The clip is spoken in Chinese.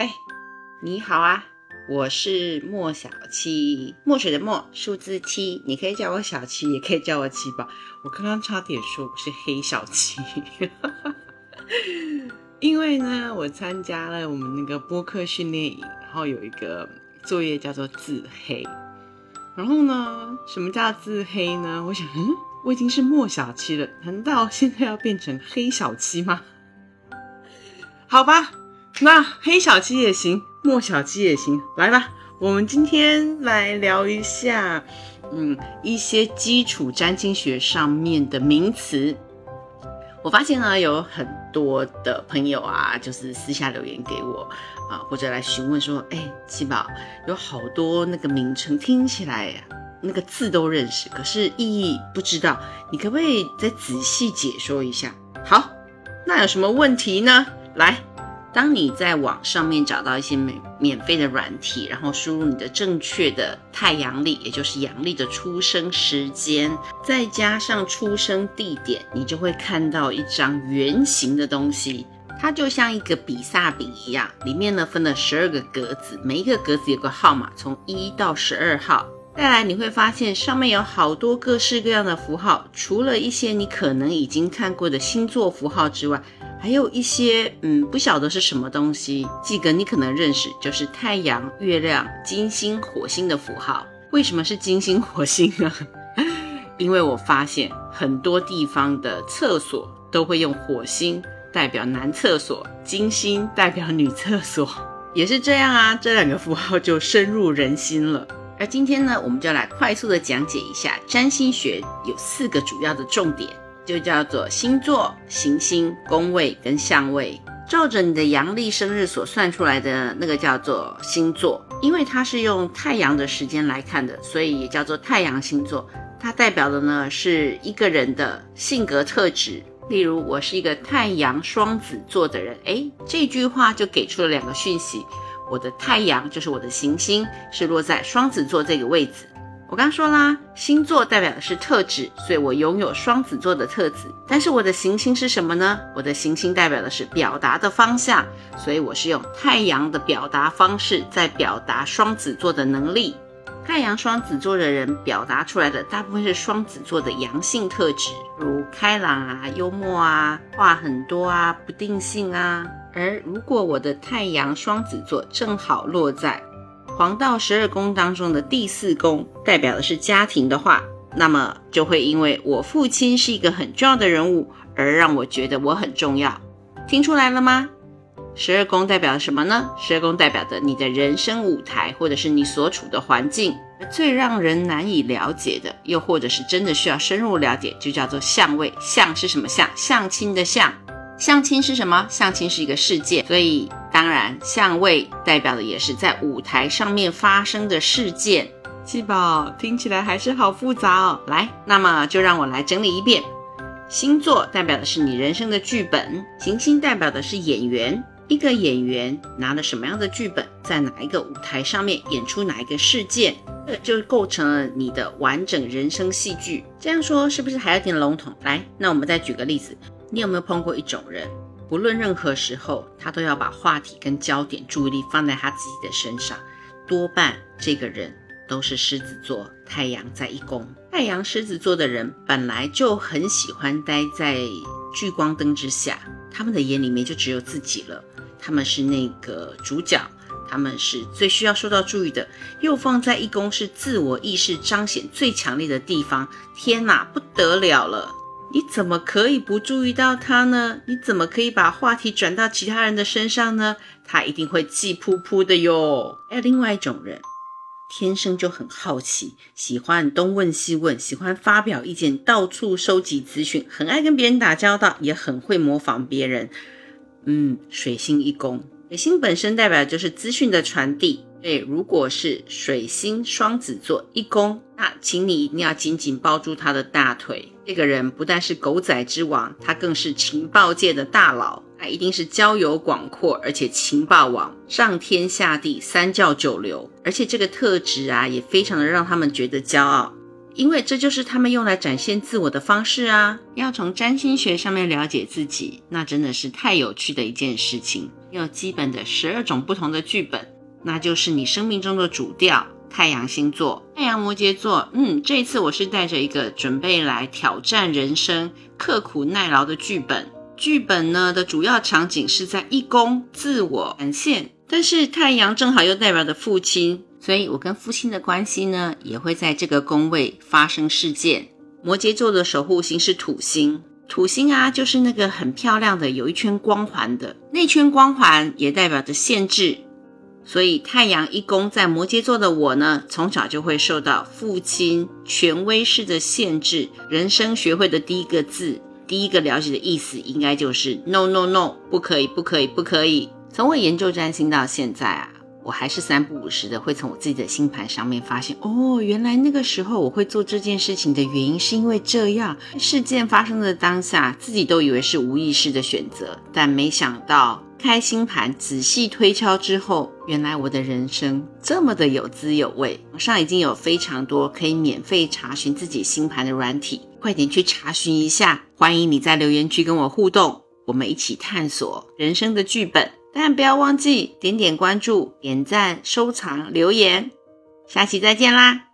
哎，你好啊，我是莫小七，墨水的墨，数字七，你可以叫我小七，也可以叫我七宝。我刚刚差点说我是黑小七，因为呢，我参加了我们那个播客训练营，然后有一个作业叫做自黑。然后呢，什么叫自黑呢？我想，嗯，我已经是莫小七了，难道现在要变成黑小七吗？好吧，那黑小鸡也行，墨小鸡也行，来吧，我们今天来聊一下，嗯，一些基础占星学上面的名词。我发现呢，有很多的朋友啊，就是私下留言给我啊，或者来询问说，哎，七宝，有好多那个名称听起来呀那个字都认识，可是意义不知道，你可不可以再仔细解说一下？好，那有什么问题呢？来，当你在网上面找到一些免免费的软体，然后输入你的正确的太阳历，也就是阳历的出生时间，再加上出生地点，你就会看到一张圆形的东西，它就像一个比萨饼一样，里面呢分了十二个格子，每一个格子有个号码，从一到十二号。再来你会发现上面有好多各式各样的符号，除了一些你可能已经看过的星座符号之外。还有一些嗯，不晓得是什么东西，几个你可能认识，就是太阳、月亮、金星、火星的符号。为什么是金星、火星呢？因为我发现很多地方的厕所都会用火星代表男厕所，金星代表女厕所，也是这样啊。这两个符号就深入人心了。而今天呢，我们就来快速的讲解一下占星学有四个主要的重点。就叫做星座、行星、宫位跟相位，照着你的阳历生日所算出来的那个叫做星座，因为它是用太阳的时间来看的，所以也叫做太阳星座。它代表的呢是一个人的性格特质。例如，我是一个太阳双子座的人，诶，这句话就给出了两个讯息：我的太阳就是我的行星是落在双子座这个位置。我刚说啦，星座代表的是特质，所以我拥有双子座的特质。但是我的行星是什么呢？我的行星代表的是表达的方向，所以我是用太阳的表达方式在表达双子座的能力。太阳双子座的人表达出来的大部分是双子座的阳性特质，如开朗啊、幽默啊、话很多啊、不定性啊。而如果我的太阳双子座正好落在黄道十二宫当中的第四宫代表的是家庭的话，那么就会因为我父亲是一个很重要的人物，而让我觉得我很重要。听出来了吗？十二宫代表什么呢？十二宫代表的你的人生舞台，或者是你所处的环境。最让人难以了解的，又或者是真的需要深入了解，就叫做相位。相是什么相？相亲的相。相亲是什么？相亲是一个世界，所以当然相位代表的也是在舞台上面发生的事件。七宝听起来还是好复杂哦。来，那么就让我来整理一遍。星座代表的是你人生的剧本，行星代表的是演员。一个演员拿了什么样的剧本，在哪一个舞台上面演出哪一个事件，这就构成了你的完整人生戏剧。这样说是不是还有点笼统？来，那我们再举个例子。你有没有碰过一种人，不论任何时候，他都要把话题跟焦点、注意力放在他自己的身上？多半这个人都是狮子座，太阳在一宫。太阳狮子座的人本来就很喜欢待在聚光灯之下，他们的眼里面就只有自己了。他们是那个主角，他们是最需要受到注意的。又放在一宫，是自我意识彰显最强烈的地方。天哪，不得了了！你怎么可以不注意到他呢？你怎么可以把话题转到其他人的身上呢？他一定会气噗噗的哟。还有另外一种人，天生就很好奇，喜欢东问西问，喜欢发表意见，到处收集资讯，很爱跟别人打交道，也很会模仿别人。嗯，水星一宫，水星本身代表就是资讯的传递。对，如果是水星双子座一宫，那请你一定要紧紧抱住他的大腿。这个人不但是狗仔之王，他更是情报界的大佬。他一定是交友广阔，而且情报网上天下地三教九流，而且这个特质啊，也非常的让他们觉得骄傲，因为这就是他们用来展现自我的方式啊。要从占星学上面了解自己，那真的是太有趣的一件事情。有基本的十二种不同的剧本，那就是你生命中的主调。太阳星座，太阳摩羯座。嗯，这一次我是带着一个准备来挑战人生、刻苦耐劳的剧本。剧本呢的主要场景是在一宫自我展现，但是太阳正好又代表着父亲，所以我跟父亲的关系呢也会在这个宫位发生事件。摩羯座的守护星是土星。土星啊，就是那个很漂亮的，有一圈光环的那圈光环，也代表着限制。所以太阳一宫在摩羯座的我呢，从小就会受到父亲权威式的限制。人生学会的第一个字，第一个了解的意思，应该就是 no no no，不可以，不可以，不可以。从我研究占星到现在啊。我还是三不五时的会从我自己的星盘上面发现，哦，原来那个时候我会做这件事情的原因是因为这样。事件发生的当下，自己都以为是无意识的选择，但没想到开星盘仔细推敲之后，原来我的人生这么的有滋有味。网上已经有非常多可以免费查询自己星盘的软体，快点去查询一下。欢迎你在留言区跟我互动，我们一起探索人生的剧本。但不要忘记点点关注、点赞、收藏、留言，下期再见啦！